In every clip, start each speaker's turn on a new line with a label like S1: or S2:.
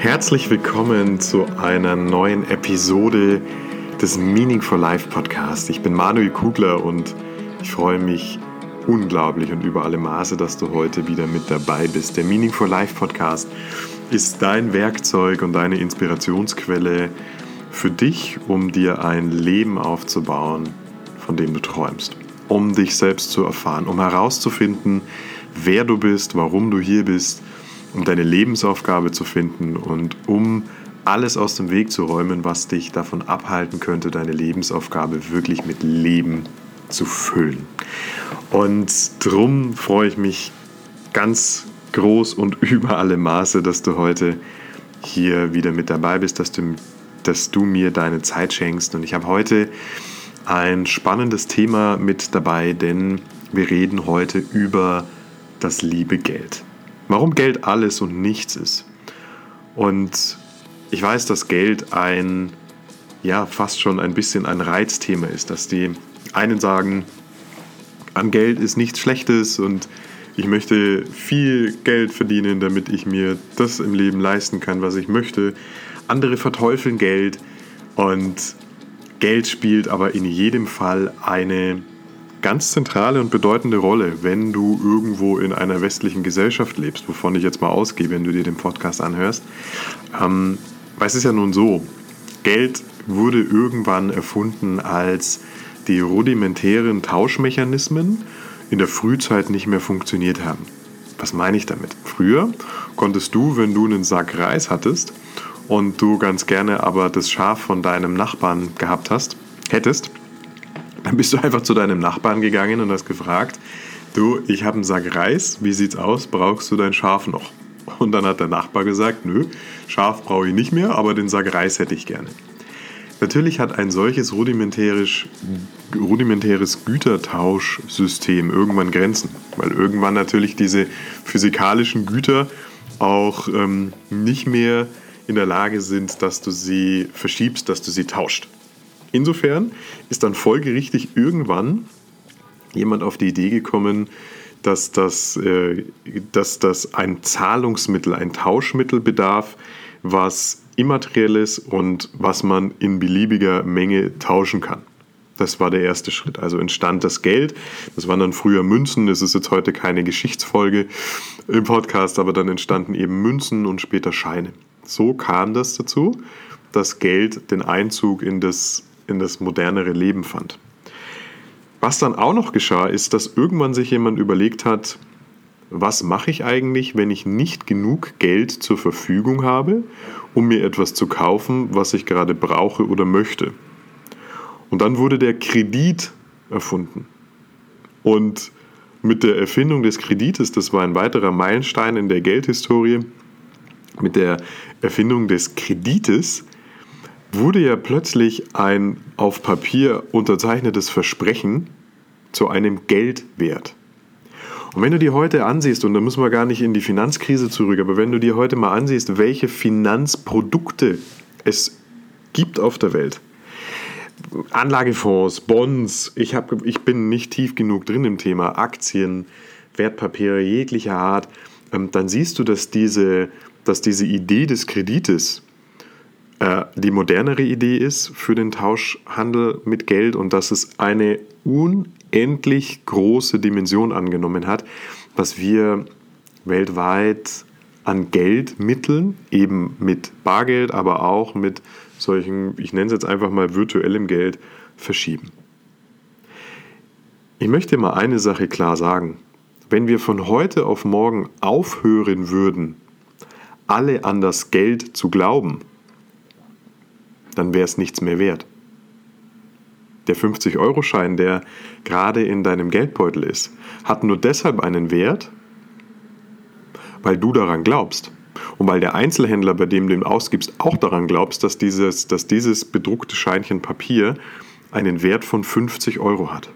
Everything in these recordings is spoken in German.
S1: Herzlich willkommen zu einer neuen Episode des Meaning for Life Podcast. Ich bin Manuel Kugler und ich freue mich unglaublich und über alle Maße, dass du heute wieder mit dabei bist. Der Meaning for Life Podcast ist dein Werkzeug und deine Inspirationsquelle für dich, um dir ein Leben aufzubauen, von dem du träumst. Um dich selbst zu erfahren, um herauszufinden, wer du bist, warum du hier bist, um deine Lebensaufgabe zu finden und um alles aus dem Weg zu räumen, was dich davon abhalten könnte, deine Lebensaufgabe wirklich mit Leben zu füllen. Und drum freue ich mich ganz groß und über alle Maße, dass du heute hier wieder mit dabei bist, dass du, dass du mir deine Zeit schenkst. Und ich habe heute ein spannendes Thema mit dabei, denn wir reden heute über das liebe Geld. Warum Geld alles und nichts ist. Und ich weiß, dass Geld ein, ja, fast schon ein bisschen ein Reizthema ist, dass die einen sagen, an Geld ist nichts Schlechtes und ich möchte viel Geld verdienen, damit ich mir das im Leben leisten kann, was ich möchte. Andere verteufeln Geld und Geld spielt aber in jedem Fall eine ganz zentrale und bedeutende Rolle, wenn du irgendwo in einer westlichen Gesellschaft lebst, wovon ich jetzt mal ausgehe, wenn du dir den Podcast anhörst. Ähm, weil es ist ja nun so, Geld wurde irgendwann erfunden, als die rudimentären Tauschmechanismen in der Frühzeit nicht mehr funktioniert haben. Was meine ich damit? Früher konntest du, wenn du einen Sack Reis hattest und du ganz gerne aber das Schaf von deinem Nachbarn gehabt hast, hättest, dann bist du einfach zu deinem Nachbarn gegangen und hast gefragt, du, ich habe einen Sack Reis, wie sieht's aus, brauchst du dein Schaf noch? Und dann hat der Nachbar gesagt, nö, Schaf brauche ich nicht mehr, aber den Sack Reis hätte ich gerne. Natürlich hat ein solches rudimentäres, rudimentäres Gütertauschsystem irgendwann Grenzen, weil irgendwann natürlich diese physikalischen Güter auch ähm, nicht mehr in der Lage sind, dass du sie verschiebst, dass du sie tauscht. Insofern ist dann folgerichtig irgendwann jemand auf die Idee gekommen, dass das, äh, dass das ein Zahlungsmittel, ein Tauschmittel bedarf, was immaterielles und was man in beliebiger Menge tauschen kann. Das war der erste Schritt. Also entstand das Geld. Das waren dann früher Münzen. Das ist jetzt heute keine Geschichtsfolge im Podcast, aber dann entstanden eben Münzen und später Scheine. So kam das dazu, dass Geld den Einzug in das, in das modernere Leben fand. Was dann auch noch geschah, ist, dass irgendwann sich jemand überlegt hat, was mache ich eigentlich, wenn ich nicht genug Geld zur Verfügung habe, um mir etwas zu kaufen, was ich gerade brauche oder möchte. Und dann wurde der Kredit erfunden. Und mit der Erfindung des Kredites, das war ein weiterer Meilenstein in der Geldhistorie, mit der Erfindung des Kredites wurde ja plötzlich ein auf Papier unterzeichnetes Versprechen zu einem Geldwert. Und wenn du dir heute ansiehst, und da müssen wir gar nicht in die Finanzkrise zurück, aber wenn du dir heute mal ansiehst, welche Finanzprodukte es gibt auf der Welt, Anlagefonds, Bonds, ich, hab, ich bin nicht tief genug drin im Thema Aktien, Wertpapiere jeglicher Art, ähm, dann siehst du, dass diese, dass diese Idee des Kredites die modernere Idee ist für den Tauschhandel mit Geld und dass es eine unendlich große Dimension angenommen hat, was wir weltweit an Geldmitteln, eben mit Bargeld, aber auch mit solchen, ich nenne es jetzt einfach mal virtuellem Geld, verschieben. Ich möchte mal eine Sache klar sagen. Wenn wir von heute auf morgen aufhören würden, alle an das Geld zu glauben, dann wäre es nichts mehr wert. Der 50-Euro-Schein, der gerade in deinem Geldbeutel ist, hat nur deshalb einen Wert, weil du daran glaubst. Und weil der Einzelhändler, bei dem du ihn ausgibst, auch daran glaubst, dass dieses, dass dieses bedruckte Scheinchen Papier einen Wert von 50 Euro hat.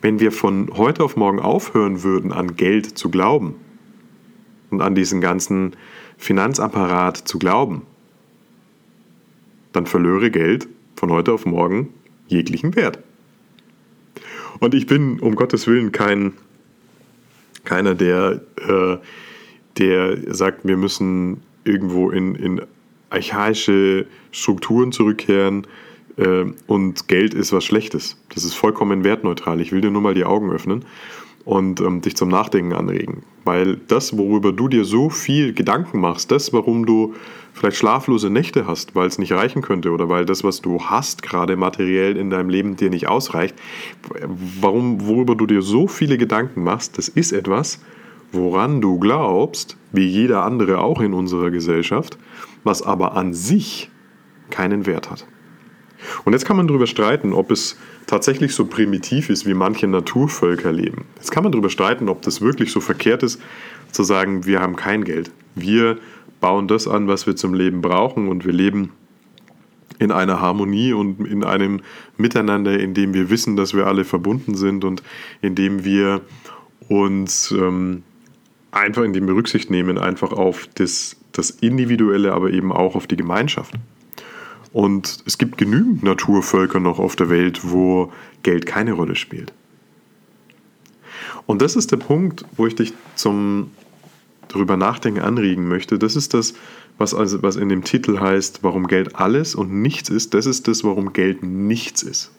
S1: Wenn wir von heute auf morgen aufhören würden, an Geld zu glauben und an diesen ganzen Finanzapparat zu glauben, dann verlöre Geld von heute auf morgen jeglichen Wert. Und ich bin um Gottes Willen kein, keiner, der, äh, der sagt, wir müssen irgendwo in, in archaische Strukturen zurückkehren äh, und Geld ist was Schlechtes. Das ist vollkommen wertneutral. Ich will dir nur mal die Augen öffnen und ähm, dich zum Nachdenken anregen. Weil das, worüber du dir so viel Gedanken machst, das, warum du vielleicht schlaflose Nächte hast, weil es nicht reichen könnte oder weil das, was du hast, gerade materiell in deinem Leben dir nicht ausreicht, warum, worüber du dir so viele Gedanken machst, das ist etwas, woran du glaubst, wie jeder andere auch in unserer Gesellschaft, was aber an sich keinen Wert hat. Und jetzt kann man darüber streiten, ob es tatsächlich so primitiv ist, wie manche Naturvölker leben. Jetzt kann man darüber streiten, ob das wirklich so verkehrt ist, zu sagen, wir haben kein Geld. Wir bauen das an, was wir zum Leben brauchen und wir leben in einer Harmonie und in einem Miteinander, in dem wir wissen, dass wir alle verbunden sind und in dem wir uns ähm, einfach, in dem Rücksicht nehmen, einfach auf das, das Individuelle, aber eben auch auf die Gemeinschaft. Und es gibt genügend Naturvölker noch auf der Welt, wo Geld keine Rolle spielt. Und das ist der Punkt, wo ich dich zum darüber nachdenken anregen möchte. Das ist das, was, also, was in dem Titel heißt, warum Geld alles und nichts ist. Das ist das, warum Geld nichts ist.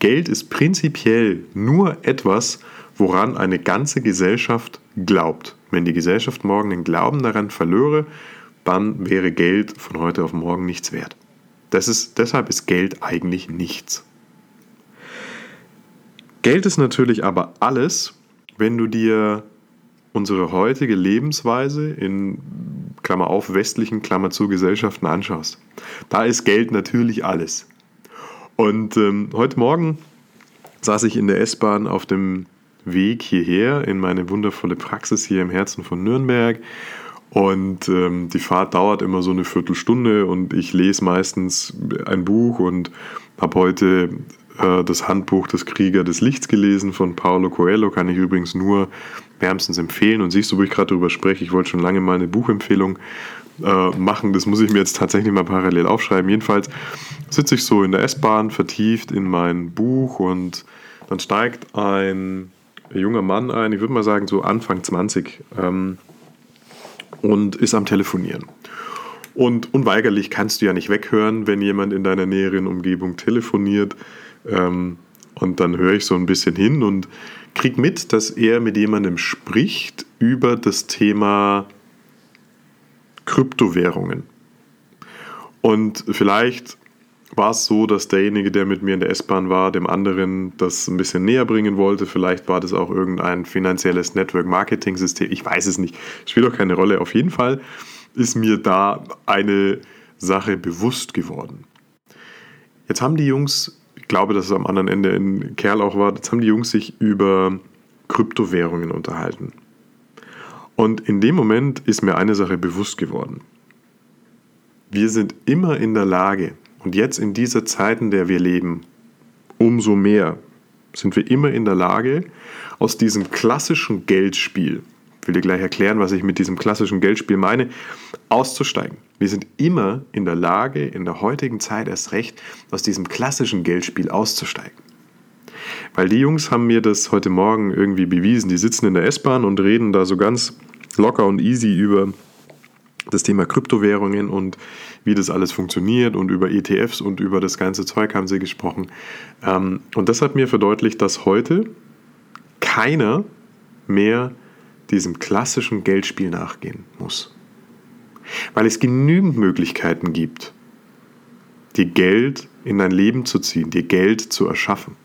S1: Geld ist prinzipiell nur etwas, woran eine ganze Gesellschaft glaubt. Wenn die Gesellschaft morgen den Glauben daran verlöre, dann wäre Geld von heute auf morgen nichts wert. Das ist, deshalb ist Geld eigentlich nichts. Geld ist natürlich aber alles, wenn du dir unsere heutige Lebensweise in Klammer auf westlichen Klammer zu Gesellschaften anschaust. Da ist Geld natürlich alles. Und ähm, heute Morgen saß ich in der S-Bahn auf dem Weg hierher in meine wundervolle Praxis hier im Herzen von Nürnberg und ähm, die Fahrt dauert immer so eine Viertelstunde und ich lese meistens ein Buch und habe heute äh, das Handbuch des Krieger des Lichts gelesen von Paulo Coelho, kann ich übrigens nur wärmstens empfehlen. Und siehst du, wo ich gerade drüber spreche, ich wollte schon lange mal eine Buchempfehlung äh, machen. Das muss ich mir jetzt tatsächlich mal parallel aufschreiben. Jedenfalls sitze ich so in der S-Bahn vertieft in mein Buch und dann steigt ein junger Mann ein, ich würde mal sagen so Anfang 20. Ähm, und ist am Telefonieren. Und unweigerlich kannst du ja nicht weghören, wenn jemand in deiner näheren Umgebung telefoniert. Ähm, und dann höre ich so ein bisschen hin und krieg mit, dass er mit jemandem spricht über das Thema Kryptowährungen. Und vielleicht war es so, dass derjenige, der mit mir in der S-Bahn war, dem anderen das ein bisschen näher bringen wollte. Vielleicht war das auch irgendein finanzielles Network-Marketing-System. Ich weiß es nicht. Spielt auch keine Rolle. Auf jeden Fall ist mir da eine Sache bewusst geworden. Jetzt haben die Jungs, ich glaube, dass es am anderen Ende ein Kerl auch war, jetzt haben die Jungs sich über Kryptowährungen unterhalten. Und in dem Moment ist mir eine Sache bewusst geworden. Wir sind immer in der Lage, und jetzt in dieser Zeit, in der wir leben, umso mehr sind wir immer in der Lage, aus diesem klassischen Geldspiel, ich will dir gleich erklären, was ich mit diesem klassischen Geldspiel meine, auszusteigen. Wir sind immer in der Lage, in der heutigen Zeit erst recht, aus diesem klassischen Geldspiel auszusteigen. Weil die Jungs haben mir das heute Morgen irgendwie bewiesen. Die sitzen in der S-Bahn und reden da so ganz locker und easy über das Thema Kryptowährungen und wie das alles funktioniert und über ETFs und über das ganze Zeug haben sie gesprochen. Ähm, und das hat mir verdeutlicht, dass heute keiner mehr diesem klassischen Geldspiel nachgehen muss. Weil es genügend Möglichkeiten gibt, dir Geld in dein Leben zu ziehen, dir Geld zu erschaffen.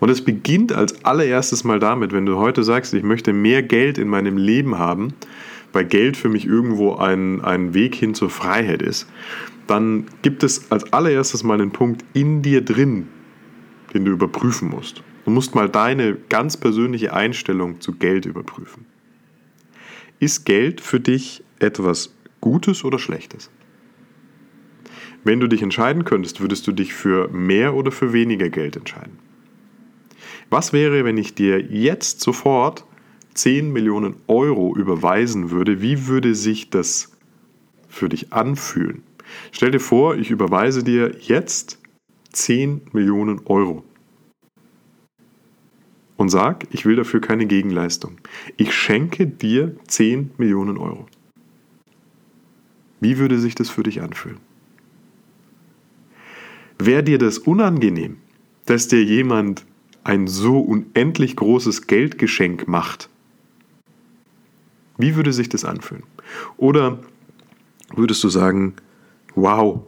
S1: Und es beginnt als allererstes mal damit, wenn du heute sagst, ich möchte mehr Geld in meinem Leben haben, weil Geld für mich irgendwo ein, ein Weg hin zur Freiheit ist, dann gibt es als allererstes mal einen Punkt in dir drin, den du überprüfen musst. Du musst mal deine ganz persönliche Einstellung zu Geld überprüfen. Ist Geld für dich etwas Gutes oder Schlechtes? Wenn du dich entscheiden könntest, würdest du dich für mehr oder für weniger Geld entscheiden? Was wäre, wenn ich dir jetzt sofort 10 Millionen Euro überweisen würde, wie würde sich das für dich anfühlen? Stell dir vor, ich überweise dir jetzt 10 Millionen Euro und sag, ich will dafür keine Gegenleistung. Ich schenke dir 10 Millionen Euro. Wie würde sich das für dich anfühlen? Wäre dir das unangenehm, dass dir jemand ein so unendlich großes Geldgeschenk macht? Wie würde sich das anfühlen? Oder würdest du sagen, wow,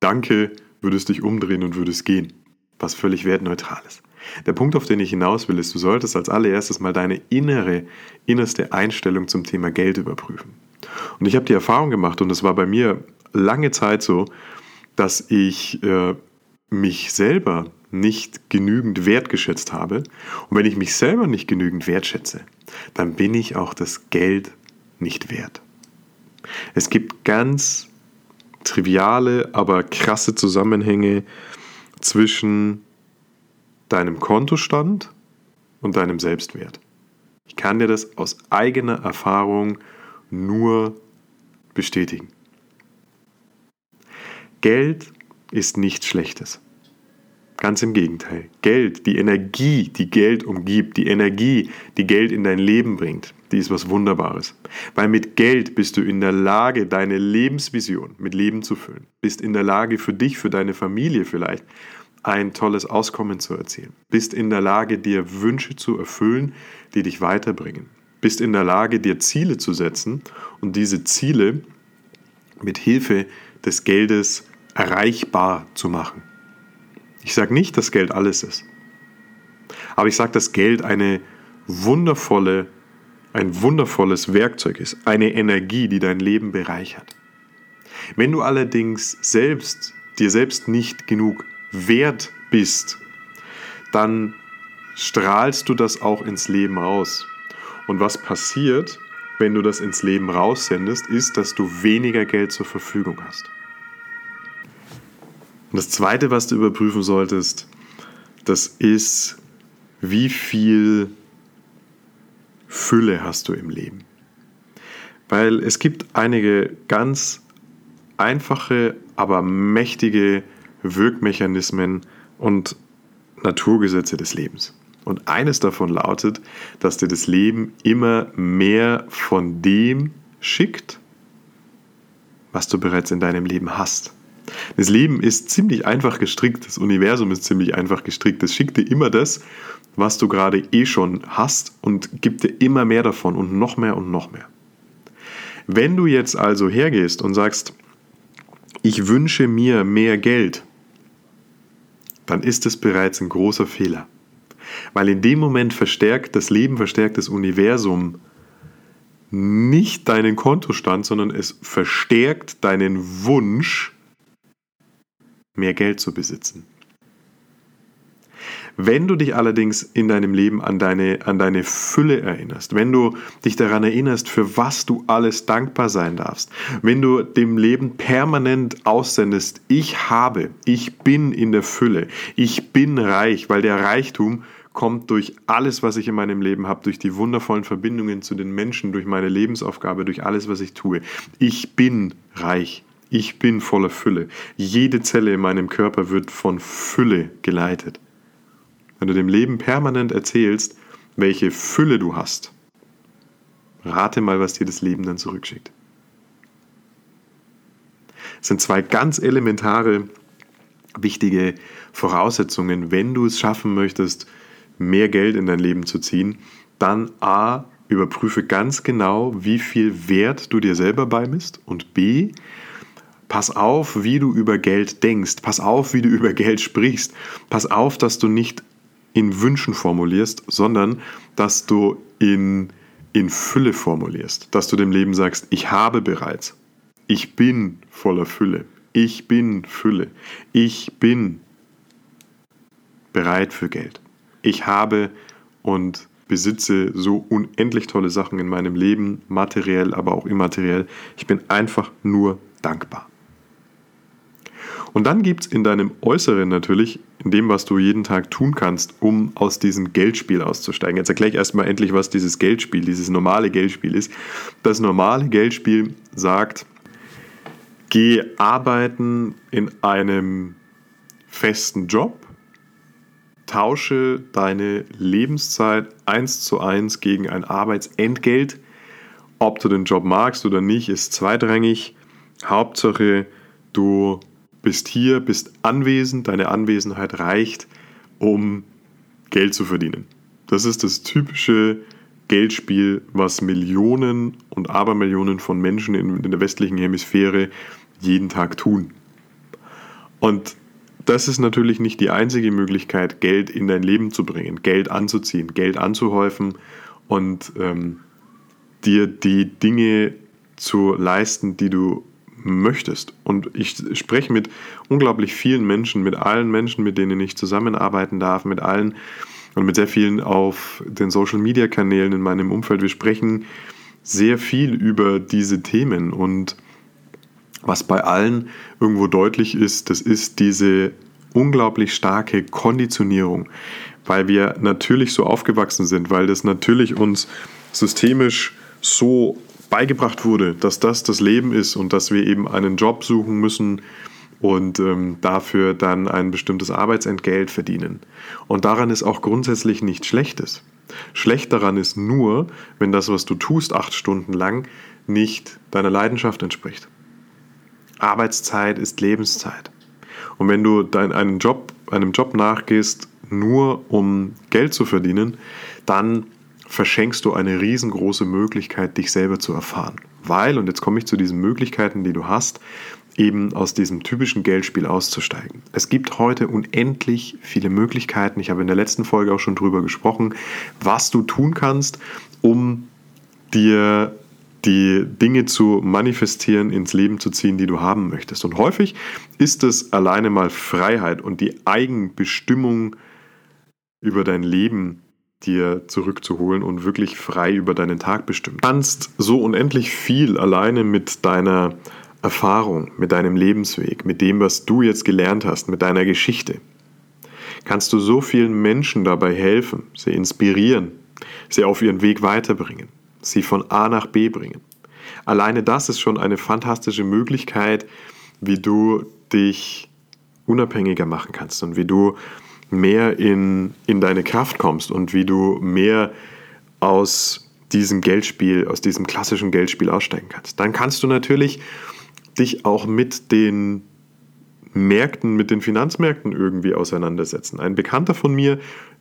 S1: danke, würdest dich umdrehen und würdest gehen? Was völlig wertneutral ist. Der Punkt, auf den ich hinaus will, ist, du solltest als allererstes mal deine innere, innerste Einstellung zum Thema Geld überprüfen. Und ich habe die Erfahrung gemacht, und das war bei mir lange Zeit so, dass ich äh, mich selber nicht genügend wertgeschätzt habe. Und wenn ich mich selber nicht genügend wertschätze, dann bin ich auch das Geld nicht wert. Es gibt ganz triviale, aber krasse Zusammenhänge zwischen deinem Kontostand und deinem Selbstwert. Ich kann dir das aus eigener Erfahrung nur bestätigen. Geld ist nichts Schlechtes. Ganz im Gegenteil. Geld, die Energie, die Geld umgibt, die Energie, die Geld in dein Leben bringt, die ist was Wunderbares. Weil mit Geld bist du in der Lage, deine Lebensvision mit Leben zu füllen. Bist in der Lage für dich, für deine Familie vielleicht ein tolles Auskommen zu erzielen. Bist in der Lage, dir Wünsche zu erfüllen, die dich weiterbringen. Bist in der Lage, dir Ziele zu setzen und diese Ziele mit Hilfe des Geldes erreichbar zu machen. Ich sage nicht, dass Geld alles ist. Aber ich sage, dass Geld eine wundervolle, ein wundervolles Werkzeug ist, eine Energie, die dein Leben bereichert. Wenn du allerdings selbst dir selbst nicht genug wert bist, dann strahlst du das auch ins Leben raus. Und was passiert, wenn du das ins Leben raussendest, ist, dass du weniger Geld zur Verfügung hast. Und das Zweite, was du überprüfen solltest, das ist, wie viel Fülle hast du im Leben. Weil es gibt einige ganz einfache, aber mächtige Wirkmechanismen und Naturgesetze des Lebens. Und eines davon lautet, dass dir das Leben immer mehr von dem schickt, was du bereits in deinem Leben hast. Das Leben ist ziemlich einfach gestrickt, das Universum ist ziemlich einfach gestrickt. Es schickt dir immer das, was du gerade eh schon hast und gibt dir immer mehr davon und noch mehr und noch mehr. Wenn du jetzt also hergehst und sagst, ich wünsche mir mehr Geld, dann ist es bereits ein großer Fehler. Weil in dem Moment verstärkt das Leben, verstärkt das Universum nicht deinen Kontostand, sondern es verstärkt deinen Wunsch, mehr Geld zu besitzen. Wenn du dich allerdings in deinem Leben an deine, an deine Fülle erinnerst, wenn du dich daran erinnerst, für was du alles dankbar sein darfst, wenn du dem Leben permanent aussendest, ich habe, ich bin in der Fülle, ich bin reich, weil der Reichtum kommt durch alles, was ich in meinem Leben habe, durch die wundervollen Verbindungen zu den Menschen, durch meine Lebensaufgabe, durch alles, was ich tue. Ich bin reich. Ich bin voller Fülle. Jede Zelle in meinem Körper wird von Fülle geleitet. Wenn du dem Leben permanent erzählst, welche Fülle du hast, rate mal, was dir das Leben dann zurückschickt. Es sind zwei ganz elementare, wichtige Voraussetzungen, wenn du es schaffen möchtest, mehr Geld in dein Leben zu ziehen, dann A, überprüfe ganz genau, wie viel Wert du dir selber beimisst und B, Pass auf, wie du über Geld denkst. Pass auf, wie du über Geld sprichst. Pass auf, dass du nicht in Wünschen formulierst, sondern dass du in, in Fülle formulierst. Dass du dem Leben sagst, ich habe bereits. Ich bin voller Fülle. Ich bin Fülle. Ich bin bereit für Geld. Ich habe und besitze so unendlich tolle Sachen in meinem Leben, materiell, aber auch immateriell. Ich bin einfach nur dankbar. Und dann gibt es in deinem Äußeren natürlich, in dem, was du jeden Tag tun kannst, um aus diesem Geldspiel auszusteigen. Jetzt erkläre ich erstmal endlich, was dieses Geldspiel, dieses normale Geldspiel ist. Das normale Geldspiel sagt, geh arbeiten in einem festen Job, tausche deine Lebenszeit eins zu eins gegen ein Arbeitsentgelt. Ob du den Job magst oder nicht, ist zweitrangig. Hauptsache, du bist hier, bist anwesend, deine Anwesenheit reicht, um Geld zu verdienen. Das ist das typische Geldspiel, was Millionen und Abermillionen von Menschen in, der westlichen Hemisphäre jeden Tag tun. Und das ist natürlich nicht die einzige Möglichkeit, Geld in dein Leben zu bringen, Geld anzuziehen, Geld anzuhäufen und ähm, dir die Dinge zu leisten, die du möchtest. Und ich spreche mit unglaublich vielen Menschen, mit allen Menschen, mit denen ich zusammenarbeiten darf, mit allen und mit sehr vielen auf den Social-Media-Kanälen in meinem Umfeld. Wir sprechen sehr viel über diese Themen und was bei allen irgendwo deutlich ist, das ist diese unglaublich starke Konditionierung, weil wir natürlich so aufgewachsen sind, weil das natürlich uns systemisch so beigebracht wurde, dass das das Leben ist und dass wir eben einen Job suchen müssen und ähm, dafür dann ein bestimmtes Arbeitsentgelt verdienen. Und daran ist auch grundsätzlich nichts Schlechtes. Schlecht daran ist nur, wenn das, was du tust, acht Stunden lang, nicht deiner Leidenschaft entspricht. Arbeitszeit ist Lebenszeit. Und wenn du dein, einen Job, einem Job nachgehst, nur um Geld zu verdienen, dann verschenkst du eine riesengroße Möglichkeit, dich selber zu erfahren. Weil, und jetzt komme ich zu diesen Möglichkeiten, die du hast, eben aus diesem typischen Geldspiel auszusteigen. Es gibt heute unendlich viele Möglichkeiten. Ich habe in der letzten Folge auch schon darüber gesprochen, was du tun kannst, um dir die Dinge zu manifestieren, ins Leben zu ziehen, die du haben möchtest. Und häufig ist es alleine mal Freiheit und die Eigenbestimmung über dein Leben, dir zurückzuholen und wirklich frei über deinen Tag bestimmen. Du kannst so unendlich viel alleine mit deiner Erfahrung, mit deinem Lebensweg, mit dem, was du jetzt gelernt hast, mit deiner Geschichte. Kannst du so vielen Menschen dabei helfen, sie inspirieren, sie auf ihren Weg weiterbringen, sie von A nach B bringen. Alleine das ist schon eine fantastische Möglichkeit, wie du dich unabhängiger machen kannst und wie du mehr in, in deine Kraft kommst und wie du mehr aus diesem Geldspiel, aus diesem klassischen Geldspiel aussteigen kannst. Dann kannst du natürlich dich auch mit den Märkten, mit den Finanzmärkten irgendwie auseinandersetzen. Ein Bekannter von mir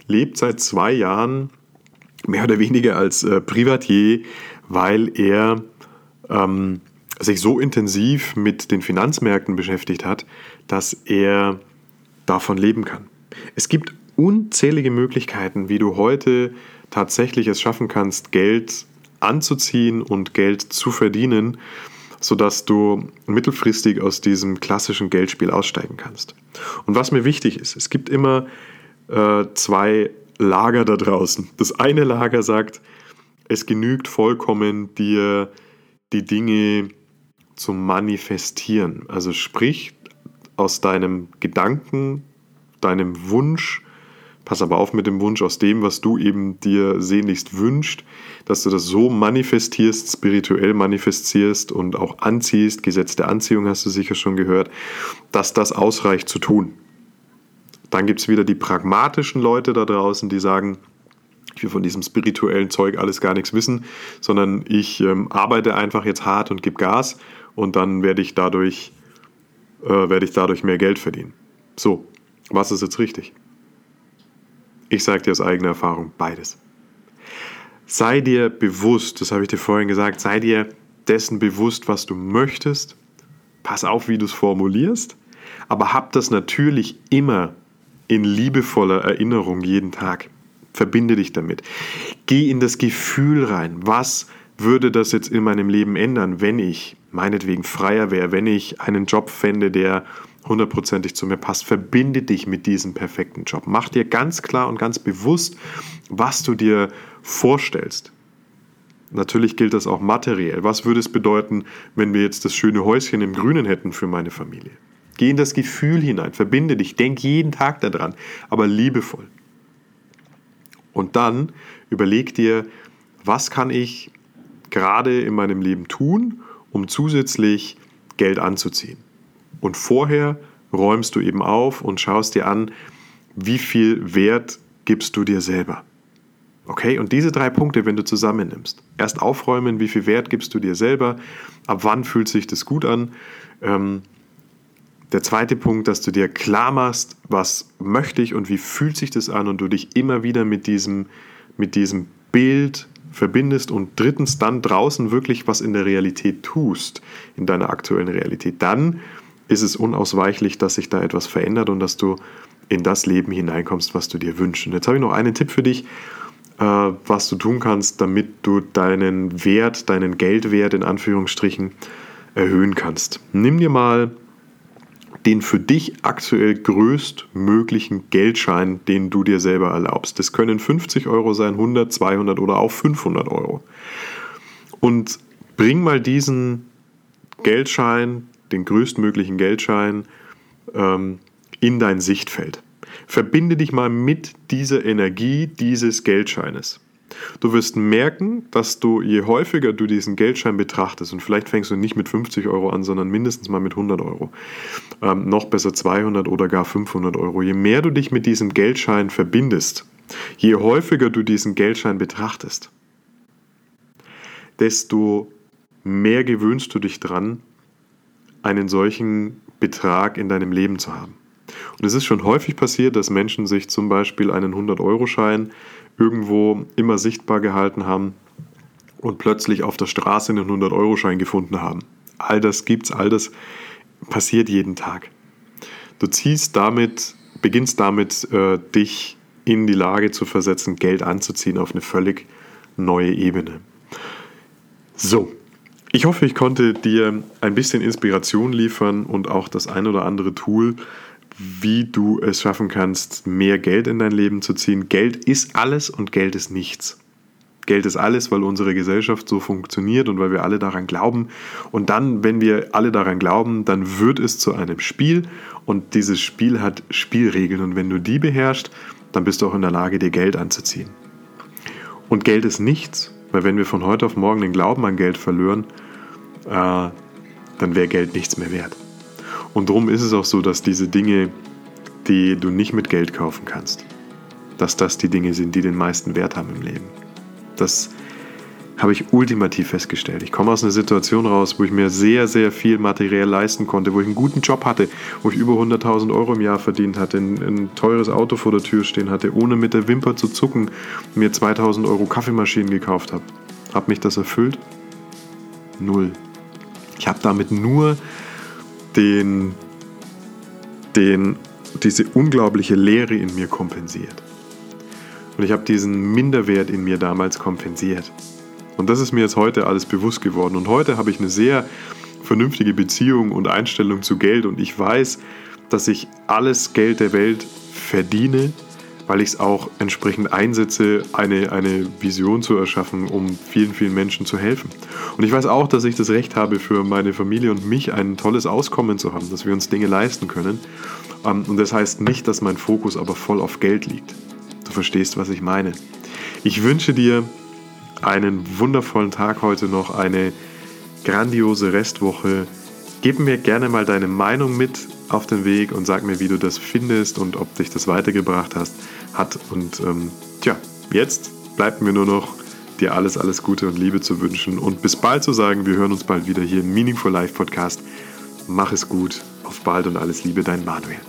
S1: lebt seit zwei Jahren mehr oder weniger als äh, Privatier, weil er ähm, sich so intensiv mit den Finanzmärkten beschäftigt hat, dass er davon leben kann. Es gibt unzählige Möglichkeiten, wie du heute tatsächlich es schaffen kannst, Geld anzuziehen und Geld zu verdienen, sodass du mittelfristig aus diesem klassischen Geldspiel aussteigen kannst. Und was mir wichtig ist, es gibt immer äh, zwei Lager da draußen. Das eine Lager sagt, es genügt vollkommen, dir die Dinge zu manifestieren. Also sprich aus deinem Gedanken, deinem Wunsch, pass aber auf mit dem Wunsch aus dem, was du eben dir sehnlichst wünscht, dass du das so manifestierst, spirituell manifestierst und auch anziehst, Gesetz der Anziehung hast du sicher schon gehört, dass das ausreicht zu tun. Dann gibt es wieder die pragmatischen Leute da draußen, die sagen, ich will von diesem spirituellen Zeug alles gar nichts wissen, sondern ich ähm, arbeite einfach jetzt hart und gebe Gas und dann werde ich dadurch, äh, werde ich dadurch mehr Geld verdienen. So, was ist jetzt richtig? Ich sage dir aus eigener Erfahrung beides. Sei dir bewusst, das habe ich dir vorhin gesagt, sei dir dessen bewusst, was du möchtest. Pass auf, wie du es formulierst, aber hab das natürlich immer in liebevoller Erinnerung jeden Tag. Verbinde dich damit. Geh in das Gefühl rein. Was würde das jetzt in meinem Leben ändern, wenn ich meinetwegen freier wäre, wenn ich einen Job fände, der hundertprozentig zu mir passt. Verbinde dich mit diesem perfekten Job. Mach dir ganz klar und ganz bewusst, was du dir vorstellst. Natürlich gilt das auch materiell. Was würde es bedeuten, wenn wir jetzt das schöne Häuschen im Grünen hätten für meine Familie? Geh in das Gefühl hinein, verbinde dich, denk jeden Tag daran, aber liebevoll. Und dann überleg dir, was kann ich gerade in meinem Leben tun, um zusätzlich Geld anzuziehen. Und vorher räumst du eben auf und schaust dir an, wie viel Wert gibst du dir selber. Okay, und diese drei Punkte, wenn du zusammennimmst, erst aufräumen, wie viel Wert gibst du dir selber, ab wann fühlt sich das gut an. Ähm, der zweite Punkt, dass du dir klar machst, was möchte ich und wie fühlt sich das an und du dich immer wieder mit diesem, mit diesem Bild verbindest und drittens dann draußen wirklich was in der Realität tust, in deiner aktuellen Realität, dann ist es unausweichlich, dass sich da etwas verändert und dass du in das Leben hineinkommst, was du dir wünschst. Und jetzt habe ich noch einen Tipp für dich, äh, was du tun kannst, damit du deinen Wert, deinen Geldwert in Anführungsstrichen erhöhen kannst. Nimm dir mal den für dich aktuell größtmöglichen Geldschein, den du dir selber erlaubst. Das können 50 Euro sein, 100, 200 oder auch 500 Euro. Und bring mal diesen Geldschein, den größtmöglichen Geldschein, ähm, in dein Sichtfeld. Verbinde dich mal mit dieser Energie dieses Geldscheines. Du wirst merken, dass du, je häufiger du diesen Geldschein betrachtest, und vielleicht fängst du nicht mit 50 Euro an, sondern mindestens mal mit 100 Euro, ähm, noch besser 200 oder gar 500 Euro, je mehr du dich mit diesem Geldschein verbindest, je häufiger du diesen Geldschein betrachtest, desto mehr gewöhnst du dich dran, einen solchen Betrag in deinem Leben zu haben. Und es ist schon häufig passiert, dass Menschen sich zum Beispiel einen 100-Euro-Schein irgendwo immer sichtbar gehalten haben und plötzlich auf der Straße einen 100-Euro-Schein gefunden haben. All das gibt's, all das passiert jeden Tag. Du ziehst damit, beginnst damit, äh, dich in die Lage zu versetzen, Geld anzuziehen auf eine völlig neue Ebene. So, ich hoffe, ich konnte dir ein bisschen Inspiration liefern und auch das ein oder andere Tool, wie du es schaffen kannst, mehr Geld in dein Leben zu ziehen. Geld ist alles und Geld ist nichts. Geld ist alles, weil unsere Gesellschaft so funktioniert und weil wir alle daran glauben. Und dann, wenn wir alle daran glauben, dann wird es zu einem Spiel und dieses Spiel hat Spielregeln. Und wenn du die beherrschst, dann bist du auch in der Lage, dir Geld anzuziehen. Und Geld ist nichts, weil wenn wir von heute auf morgen den Glauben an Geld verlieren, äh, dann wäre Geld nichts mehr wert. Und darum ist es auch so, dass diese Dinge, die du nicht mit Geld kaufen kannst, dass das die Dinge sind, die den meisten Wert haben im Leben. Das habe ich ultimativ festgestellt. Ich komme aus einer Situation raus, wo ich mir sehr, sehr viel materiell leisten konnte, wo ich einen guten Job hatte, wo ich über 100.000 Euro im Jahr verdient hatte, ein, ein, teures Auto vor der Tür stehen hatte, ohne mit der Wimper zu zucken, mir 2.000 Euro Kaffeemaschinen gekauft habe. Hat mich das erfüllt? Null. Ich habe damit nur den, den, diese unglaubliche Leere in mir kompensiert. Und ich habe diesen Minderwert in mir damals kompensiert. Und das ist mir jetzt heute alles bewusst geworden. Und heute habe ich eine sehr vernünftige Beziehung und Einstellung zu Geld. Und ich weiß, dass ich alles Geld der Welt verdiene weil ich es auch entsprechend einsetze, eine, eine Vision zu erschaffen, um vielen, vielen Menschen zu helfen. Und ich weiß auch, dass ich das Recht habe, für meine Familie und mich ein tolles Auskommen zu haben, dass wir uns Dinge leisten können. Ähm, und das heißt nicht, dass mein Fokus aber voll auf Geld liegt. Du verstehst, was ich meine. Ich wünsche dir einen wundervollen Tag heute noch, eine grandiose Restwoche. Gib mir gerne mal deine Meinung mit auf den Weg und sag mir, wie du das findest und ob dich das weitergebracht hast hat. Und ähm, tja, jetzt bleibt mir nur noch dir alles, alles Gute und Liebe zu wünschen und bis bald zu sagen, wir hören uns bald wieder hier im Meaningful Life Podcast. Mach es gut, auf bald und alles Liebe, dein Manuel.